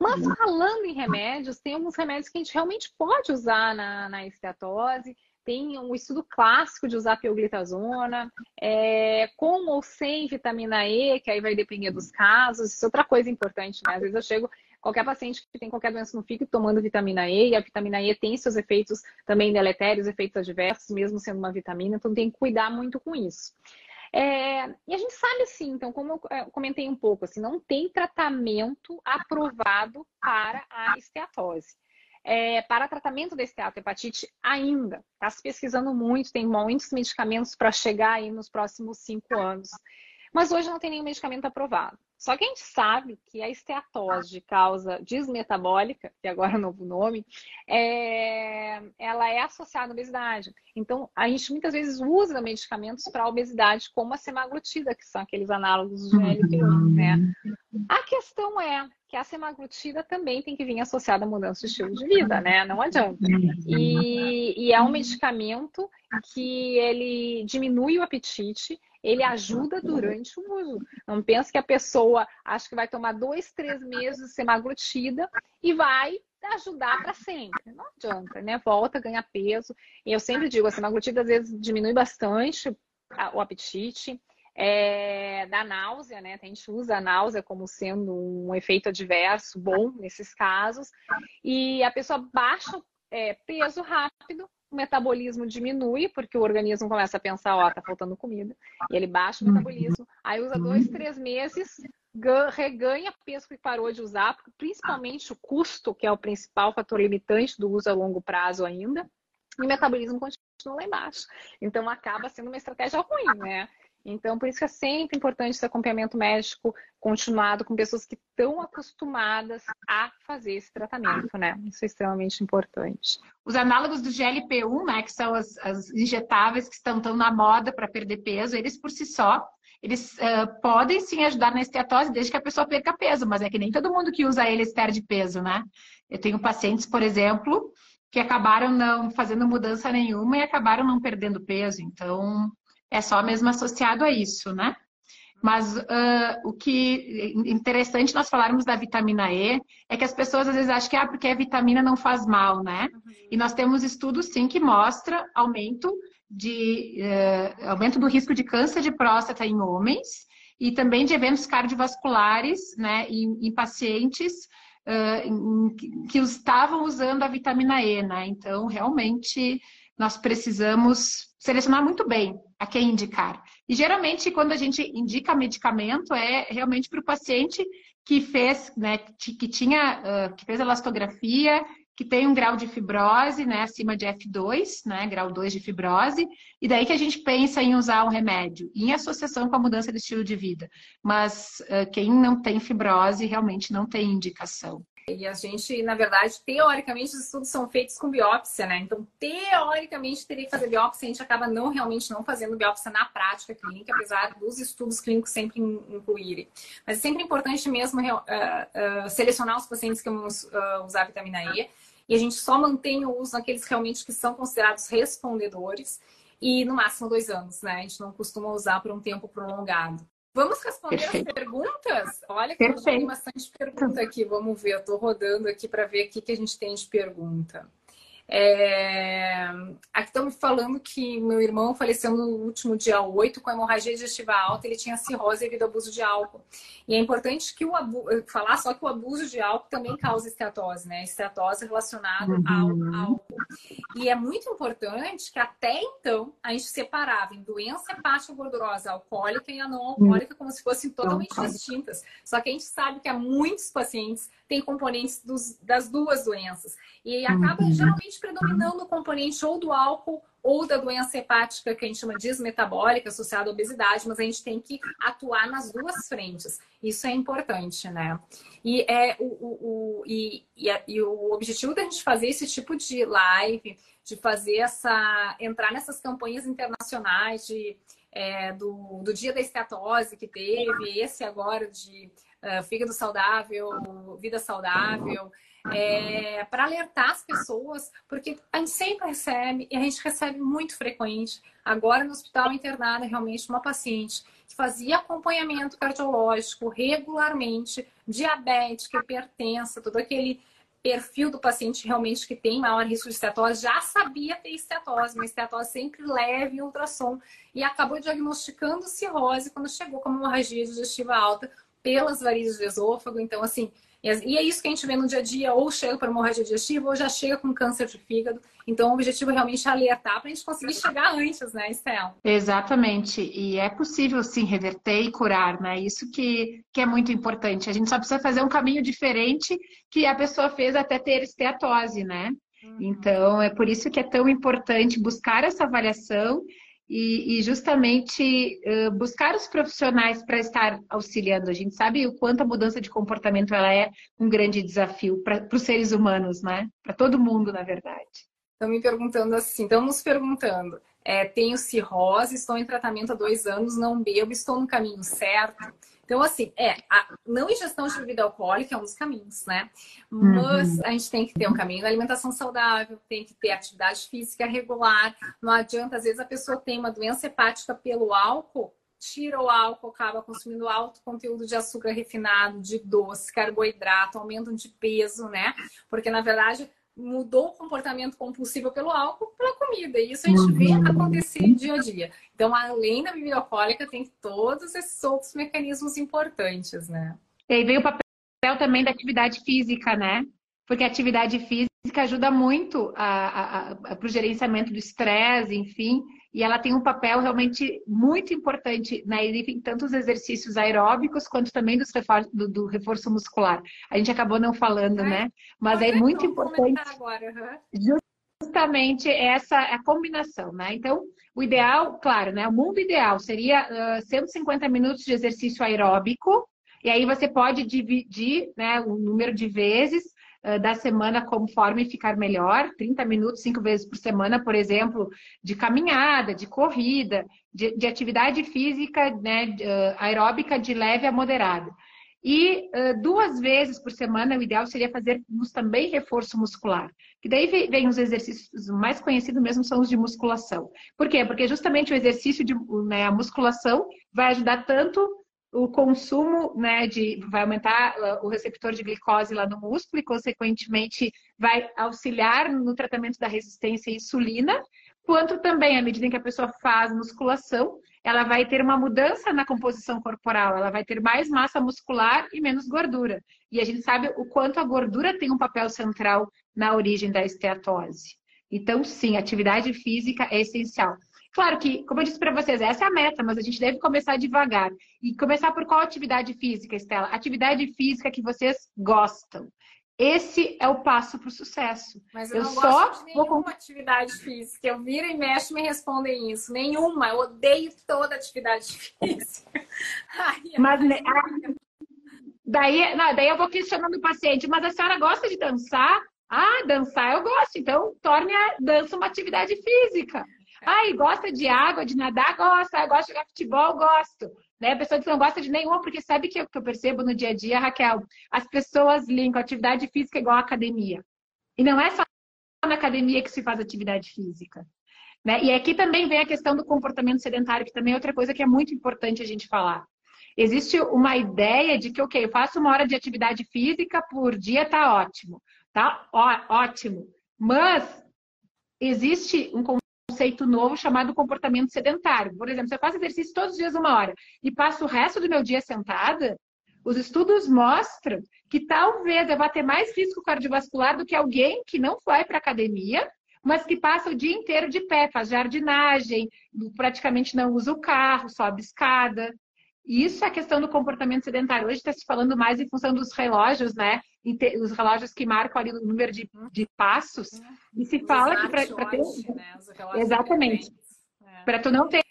Mas falando em remédios, tem alguns remédios que a gente realmente pode usar na, na esteatose. Tem um estudo clássico de usar pioglitazona, é, com ou sem vitamina E, que aí vai depender dos casos. Isso é outra coisa importante, né? Às vezes eu chego, qualquer paciente que tem qualquer doença no fígado tomando vitamina E, e a vitamina E tem seus efeitos também deletérios, efeitos adversos, mesmo sendo uma vitamina, então tem que cuidar muito com isso. É, e a gente sabe assim, então, como eu é, comentei um pouco, assim, não tem tratamento aprovado para a esteatose. É, para tratamento da esteatohepatite ainda. Está se pesquisando muito, tem muitos medicamentos para chegar aí nos próximos cinco anos. Mas hoje não tem nenhum medicamento aprovado. Só que a gente sabe que a esteatose de causa desmetabólica, que agora é o novo nome, é... ela é associada à obesidade. Então, a gente muitas vezes usa medicamentos para obesidade, como a semaglutida, que são aqueles análogos do GLP-1, né? A questão é que a semaglutida também tem que vir associada à mudança de estilo de vida, né? Não adianta. E, e é um medicamento que ele diminui o apetite, ele ajuda durante o uso. Não pensa que a pessoa acha que vai tomar dois, três meses de semaglutida e vai ajudar para sempre. Não adianta, né? Volta a ganhar peso. E eu sempre digo, a semaglutida às vezes diminui bastante o apetite. É, náusea, né? A gente usa a náusea como sendo um efeito adverso bom nesses casos. E a pessoa baixa é, peso rápido, o metabolismo diminui, porque o organismo começa a pensar, ó, tá faltando comida, e ele baixa o uhum. metabolismo, aí usa dois, três meses, reganha peso que parou de usar, principalmente o custo, que é o principal fator limitante do uso a longo prazo ainda, e o metabolismo continua lá embaixo. Então acaba sendo uma estratégia ruim, né? Então, por isso que é sempre importante esse acompanhamento médico continuado com pessoas que estão acostumadas a fazer esse tratamento, né? Isso é extremamente importante. Os análogos do GLP-1, né, que são as, as injetáveis que estão tão na moda para perder peso, eles por si só, eles uh, podem sim ajudar na esteatose desde que a pessoa perca peso, mas é que nem todo mundo que usa eles perde peso, né? Eu tenho pacientes, por exemplo, que acabaram não fazendo mudança nenhuma e acabaram não perdendo peso. Então, é só mesmo associado a isso, né? Mas uh, o que interessante nós falarmos da vitamina E é que as pessoas às vezes acham que ah, porque a vitamina não faz mal, né? Uhum. E nós temos estudos sim que mostra aumento de uh, aumento do risco de câncer de próstata em homens e também de eventos cardiovasculares, né, em, em pacientes uh, em, que estavam usando a vitamina E, né? Então realmente nós precisamos selecionar muito bem a quem indicar. E geralmente, quando a gente indica medicamento, é realmente para o paciente que fez, né, que tinha, que fez elastografia, que tem um grau de fibrose, né, acima de F2, né, grau 2 de fibrose, e daí que a gente pensa em usar um remédio, em associação com a mudança de estilo de vida. Mas uh, quem não tem fibrose realmente não tem indicação. E a gente, na verdade, teoricamente, os estudos são feitos com biópsia, né? Então, teoricamente, teria que fazer biópsia. A gente acaba não realmente não fazendo biópsia na prática clínica, apesar dos estudos clínicos sempre incluírem. Mas é sempre importante mesmo uh, uh, selecionar os pacientes que vamos uh, usar vitamina E. E a gente só mantém o uso naqueles realmente que são considerados respondedores. E no máximo dois anos, né? A gente não costuma usar por um tempo prolongado. Vamos responder Perfeito. as perguntas? Olha que tem bastante pergunta aqui. Vamos ver, eu estou rodando aqui para ver o que a gente tem de pergunta. É... Aqui estão me falando que meu irmão faleceu no último dia 8 com hemorragia digestiva alta, ele tinha cirrose devido ao abuso de álcool. E é importante que o abu... falar só que o abuso de álcool também causa esteatose, né? Esteatose relacionada uhum. ao álcool. E é muito importante que até então a gente separava em doença hepática gordurosa alcoólica e a não alcoólica como se fossem totalmente distintas. Só que a gente sabe que há muitos pacientes têm componentes dos... das duas doenças. E acaba uhum. geralmente predominando o componente ou do álcool ou da doença hepática que a gente chama de desmetabólica, associada à obesidade, mas a gente tem que atuar nas duas frentes. Isso é importante, né? E, é, o, o, o e, e, a, e o objetivo da gente fazer esse tipo de live, de fazer essa. entrar nessas campanhas internacionais de, é, do, do dia da esteatose que teve, esse agora de uh, fígado saudável, vida saudável é, para alertar as pessoas, porque a gente sempre recebe, e a gente recebe muito frequente. Agora no hospital internada, realmente, uma paciente que fazia acompanhamento cardiológico regularmente, diabética, hipertensa, todo aquele perfil do paciente realmente que tem maior risco de estetose, já sabia ter estetose, uma estetose sempre leve em ultrassom, e acabou diagnosticando cirrose quando chegou com uma hemorragia digestiva alta pelas varizes do esôfago. Então, assim, E é isso que a gente vê no dia a dia, ou chega para hemorragia digestiva, ou já chega com câncer de fígado. Então, o objetivo realmente é alertar para a gente conseguir chegar antes, né, Estel? Exatamente. E é possível, sim, reverter e curar, né? Isso que, que é muito importante. A gente só precisa fazer um caminho diferente que a pessoa fez até ter esteatose, né? Uhum. Então, é por isso que é tão importante buscar essa avaliação e, e justamente uh, buscar os profissionais para estar auxiliando. A gente sabe o quanto a mudança de comportamento ela é um grande desafio para os seres humanos, né? Para todo mundo, na verdade. Estão me perguntando assim, estão nos perguntando. É, tenho cirrose, estou em tratamento há dois anos, não bebo, estou no caminho certo. Então, assim, é, a não ingestão de bebida alcoólica é um dos caminhos, né? Mas uhum. a gente tem que ter um caminho da alimentação saudável, tem que ter atividade física regular. Não adianta, às vezes, a pessoa tem uma doença hepática pelo álcool, tira o álcool, acaba consumindo alto conteúdo de açúcar refinado, de doce, carboidrato, aumento de peso, né? Porque, na verdade, mudou o comportamento compulsivo pelo álcool pela comida. E isso a gente vê uhum. acontecer dia a dia. Então, além da bebida alcoólica, tem todos esses outros mecanismos importantes, né? E aí vem o papel também da atividade física, né? Porque a atividade física ajuda muito para o gerenciamento do estresse, enfim e ela tem um papel realmente muito importante na em tanto os exercícios aeróbicos quanto também dos reforço, do, do, reforço muscular. A gente acabou não falando, é. né? Mas é muito importante. Agora, uhum. Justamente essa a combinação, né? Então, o ideal, claro, né? O mundo ideal seria uh, 150 minutos de exercício aeróbico, e aí você pode dividir né, o número de vezes da semana conforme ficar melhor, 30 minutos, cinco vezes por semana, por exemplo, de caminhada, de corrida, de, de atividade física né, aeróbica de leve a moderada. E uh, duas vezes por semana, o ideal seria fazermos também reforço muscular. Que daí vem, os exercícios mais conhecidos mesmo, são os de musculação. Por quê? Porque justamente o exercício de né, a musculação vai ajudar tanto o consumo né, de vai aumentar uh, o receptor de glicose lá no músculo e, consequentemente, vai auxiliar no tratamento da resistência à insulina, quanto também, à medida em que a pessoa faz musculação, ela vai ter uma mudança na composição corporal, ela vai ter mais massa muscular e menos gordura. E a gente sabe o quanto a gordura tem um papel central na origem da esteatose. Então, sim, atividade física é essencial. Claro que, como eu disse para vocês, essa é a meta, mas a gente deve começar devagar. E começar por qual atividade física, Estela? Atividade física que vocês gostam. Esse é o passo para o sucesso. Mas eu, eu não só gosto de nenhuma vou... atividade física. Eu viro e mexo e me respondem isso. Nenhuma. Eu odeio toda atividade física. Ai, mas ne... daí, não, daí eu vou questionando o paciente. Mas a senhora gosta de dançar? Ah, dançar eu gosto. Então torne a dança uma atividade física. Ai, gosta de água, de nadar? Gosta. Gosta de jogar futebol? Gosto. Né? Pessoa que não gosta de nenhuma, porque sabe que, que eu percebo no dia a dia, Raquel? As pessoas linkam atividade física igual academia. E não é só na academia que se faz atividade física. Né? E aqui também vem a questão do comportamento sedentário, que também é outra coisa que é muito importante a gente falar. Existe uma ideia de que, ok, eu faço uma hora de atividade física por dia, tá ótimo. Tá Ó, ótimo. Mas existe um conceito novo chamado comportamento sedentário. Por exemplo, se eu faço exercício todos os dias uma hora e passo o resto do meu dia sentada, os estudos mostram que talvez eu vá ter mais risco cardiovascular do que alguém que não vai para academia, mas que passa o dia inteiro de pé, faz jardinagem, praticamente não usa o carro, sobe escada. Isso é a questão do comportamento sedentário. Hoje está se falando mais em função dos relógios, né? Os relógios que marcam ali o número de, de passos. E se fala que para ter. Né? Exatamente. É. Para tu não ter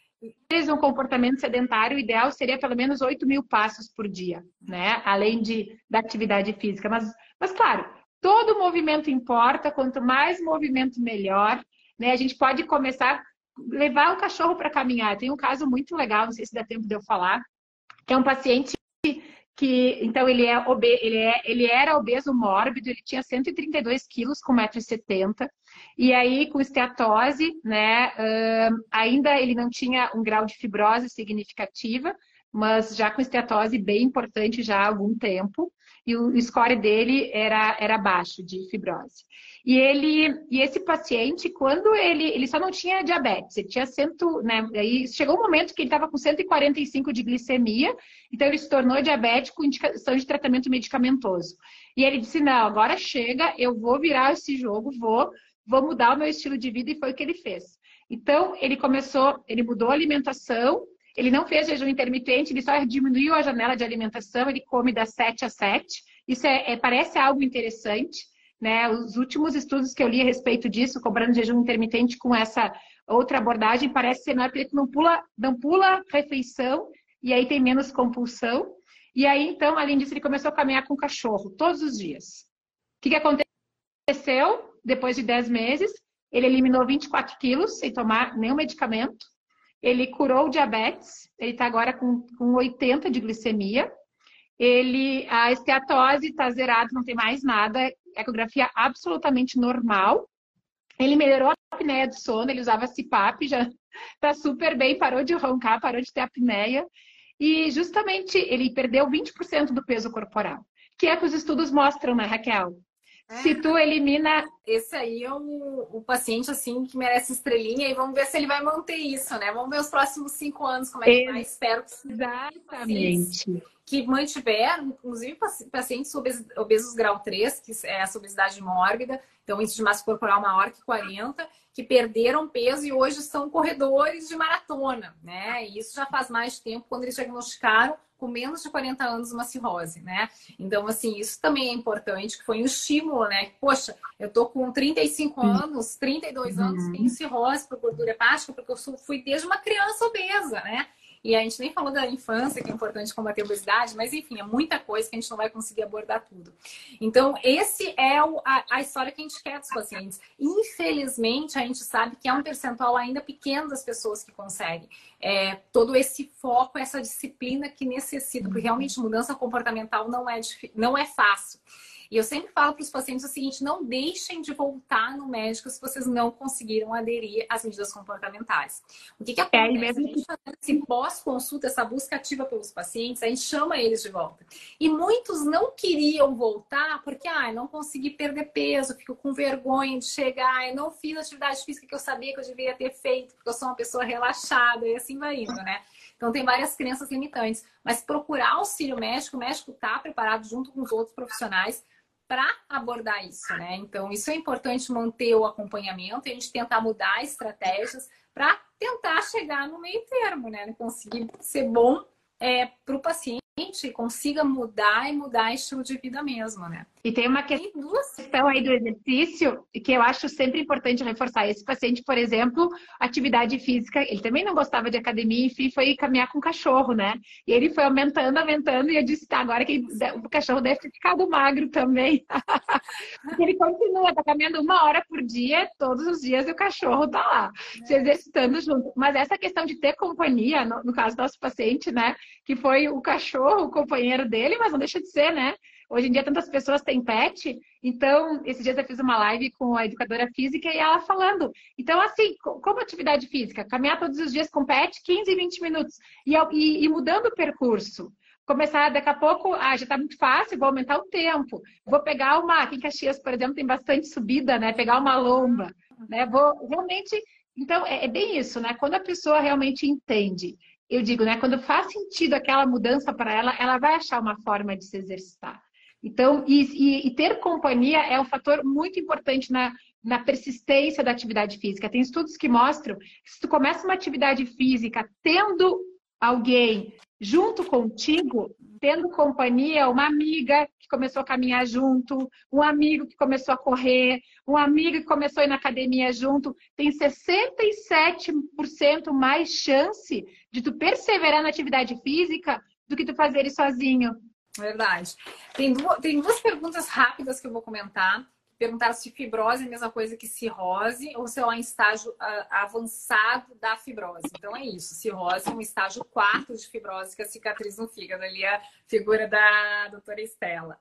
um comportamento sedentário, o ideal seria pelo menos 8 mil passos por dia, né? Além de, da atividade física. Mas, mas claro, todo movimento importa, quanto mais movimento, melhor. Né? A gente pode começar levar o cachorro para caminhar. Tem um caso muito legal, não sei se dá tempo de eu falar, é um paciente que, então, ele, é obe, ele, é, ele era obeso mórbido, ele tinha 132 quilos com 1,70m, e aí com esteatose, né, uh, ainda ele não tinha um grau de fibrose significativa, mas já com esteatose bem importante já há algum tempo, e o score dele era, era baixo de fibrose. E ele e esse paciente, quando ele ele só não tinha diabetes, ele tinha cento, né? Aí chegou um momento que ele estava com 145 de glicemia, então ele se tornou diabético indicação de tratamento medicamentoso. E ele disse: "Não, agora chega, eu vou virar esse jogo, vou vou mudar o meu estilo de vida" e foi o que ele fez. Então, ele começou, ele mudou a alimentação, ele não fez jejum intermitente, ele só diminuiu a janela de alimentação, ele come das 7 às 7. Isso é, é, parece algo interessante, né? Os últimos estudos que eu li a respeito disso, cobrando jejum intermitente com essa outra abordagem, parece ser melhor porque não pula, não pula refeição e aí tem menos compulsão. E aí, então, além disso, ele começou a caminhar com o cachorro todos os dias. O que, que aconteceu depois de 10 meses? Ele eliminou 24 quilos sem tomar nenhum medicamento. Ele curou o diabetes. Ele está agora com, com 80 de glicemia. Ele, a esteatose está zerada, não tem mais nada. Ecografia absolutamente normal. Ele melhorou a apneia do sono. Ele usava CPAP, já está super bem. Parou de roncar, parou de ter apneia. E justamente ele perdeu 20% do peso corporal. Que é que os estudos mostram, né, Raquel? Se tu elimina. Esse aí é o, o paciente, assim, que merece estrelinha e vamos ver se ele vai manter isso, né? Vamos ver os próximos cinco anos como é que vai. Espero que Exatamente. Que mantiver, inclusive pacientes obesos grau 3, que é essa obesidade mórbida, então índice de massa corporal maior que 40, que perderam peso e hoje são corredores de maratona, né? E isso já faz mais tempo, quando eles diagnosticaram com menos de 40 anos uma cirrose, né? Então, assim, isso também é importante, que foi um estímulo, né? Poxa, eu tô com 35 anos, 32 uhum. anos, tenho cirrose por gordura hepática, porque eu fui desde uma criança obesa, né? E a gente nem falou da infância, que é importante combater a obesidade, mas enfim, é muita coisa que a gente não vai conseguir abordar tudo. Então, esse é o, a, a, história que a gente quer dos pacientes. Infelizmente, a gente sabe que é um percentual ainda pequeno das pessoas que conseguem. É, todo esse foco, essa disciplina que necessita, porque realmente mudança comportamental não é, não é fácil. E eu sempre falo para os pacientes o seguinte: não deixem de voltar no médico se vocês não conseguiram aderir às medidas comportamentais. O que, que é, acontece? É, mesmo... A gente fazendo esse pós-consulta, essa busca ativa pelos pacientes, a gente chama eles de volta. E muitos não queriam voltar porque, ah, não consegui perder peso, fico com vergonha de chegar, eu não fiz atividade física que eu sabia que eu deveria ter feito, porque eu sou uma pessoa relaxada, e assim vai indo, né? Então, tem várias crenças limitantes. Mas procurar auxílio médico, o médico está preparado junto com os outros profissionais para abordar isso, né? Então, isso é importante manter o acompanhamento e a gente tentar mudar estratégias para tentar chegar no meio termo, né? Conseguir ser bom é, para o paciente consiga mudar e mudar estilo de vida mesmo, né? E tem uma questão aí do exercício que eu acho sempre importante reforçar. Esse paciente, por exemplo, atividade física, ele também não gostava de academia, enfim, foi caminhar com o cachorro, né? E ele foi aumentando, aumentando, e eu disse, tá, agora que o cachorro deve ter ficado magro também. Porque ele continua, tá caminhando uma hora por dia, todos os dias, e o cachorro tá lá, é. se exercitando junto. Mas essa questão de ter companhia, no, no caso do nosso paciente, né? Que foi o cachorro, o companheiro dele, mas não deixa de ser, né? Hoje em dia, tantas pessoas têm pet. Então, esses dias eu fiz uma live com a educadora física e ela falando. Então, assim, como atividade física? Caminhar todos os dias com pet, 15, 20 minutos. E, e, e mudando o percurso. Começar, daqui a pouco, ah, já está muito fácil, vou aumentar o tempo. Vou pegar uma, aqui em Caxias, por exemplo, tem bastante subida, né? Pegar uma lomba, né? Vou realmente. Então, é, é bem isso, né? Quando a pessoa realmente entende eu digo, né? Quando faz sentido aquela mudança para ela, ela vai achar uma forma de se exercitar. Então, e, e, e, ter companhia é um fator muito importante na, na persistência da atividade física. Tem estudos que mostram que se tu começa uma atividade física tendo alguém junto contigo, tendo companhia, uma amiga que começou a caminhar junto, um amigo que começou a correr, um amigo que começou a ir na academia junto, tem 67% mais chance de tu perseverar na atividade física do que tu fazer isso sozinho. Verdade. Tem duas, tem duas perguntas rápidas que eu vou comentar. Perguntaram se fibrose é a mesma coisa que cirrose ou se é um estágio uh, avançado da fibrose. Então é isso. Cirrose é um estágio quarto de fibrose que a cicatriz no fígado. Ali é a figura da doutora Estela.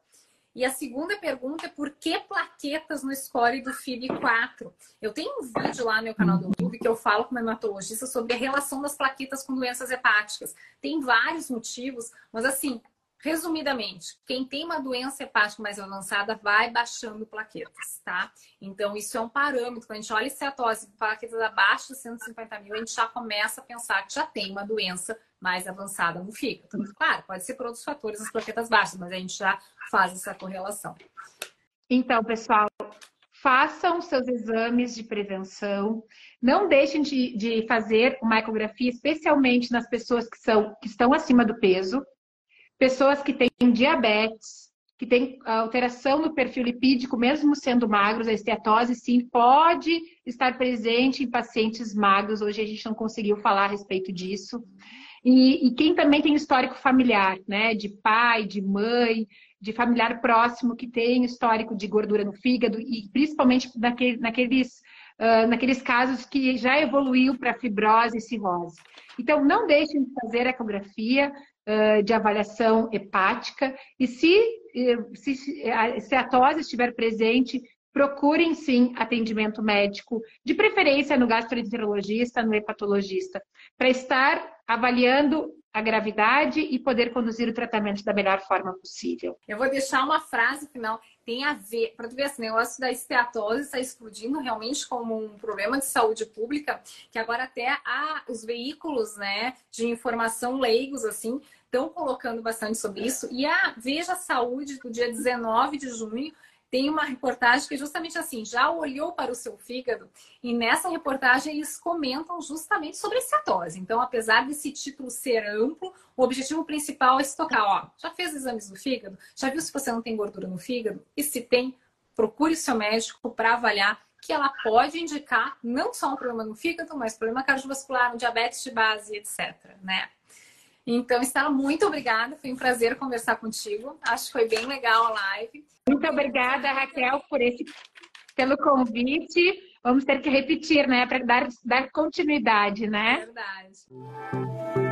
E a segunda pergunta é por que plaquetas no score do FIB4? Eu tenho um vídeo lá no meu canal do YouTube que eu falo como hematologista sobre a relação das plaquetas com doenças hepáticas. Tem vários motivos, mas assim, Resumidamente, quem tem uma doença hepática mais avançada vai baixando plaquetas, tá? Então, isso é um parâmetro. Quando a gente olha cetose, plaquetas abaixo de 150 mil, a gente já começa a pensar que já tem uma doença mais avançada no fígado. Claro, pode ser por outros fatores as plaquetas baixas, mas a gente já faz essa correlação. Então, pessoal, façam seus exames de prevenção. Não deixem de, de fazer uma ecografia, especialmente nas pessoas que, são, que estão acima do peso pessoas que têm diabetes, que têm alteração no perfil lipídico, mesmo sendo magros, a esteatose sim pode estar presente em pacientes magros. Hoje a gente não conseguiu falar a respeito disso. E, e quem também tem histórico familiar, né? De pai, de mãe, de familiar próximo que tem histórico de gordura no fígado, e principalmente naquele, naqueles, uh, naqueles casos que já evoluiu para fibrose e cirrose. Então, não deixem de fazer ecografia, de avaliação hepática. E se, se, se a tose estiver presente, procurem sim atendimento médico, de preferência no gastroenterologista, no hepatologista, para estar avaliando a gravidade e poder conduzir o tratamento da melhor forma possível. Eu vou deixar uma frase final, tem a ver, para tu ver, esse negócio da esteatose está explodindo realmente como um problema de saúde pública, que agora até há os veículos, né, de informação leigos, assim, estão colocando bastante sobre isso. E a Veja Saúde, do dia 19 de junho, tem uma reportagem que justamente assim, já olhou para o seu fígado e nessa reportagem eles comentam justamente sobre cetose. Então, apesar desse título ser amplo, o objetivo principal é se tocar, ó, já fez exames do fígado? Já viu se você não tem gordura no fígado? E se tem, procure seu médico para avaliar que ela pode indicar não só um problema no fígado, mas problema cardiovascular, um diabetes de base, etc, né? Então, Estela, muito obrigada. Foi um prazer conversar contigo. Acho que foi bem legal a live. Muito obrigada, Raquel, por esse, pelo convite. Vamos ter que repetir, né? Para dar, dar continuidade, né? Verdade.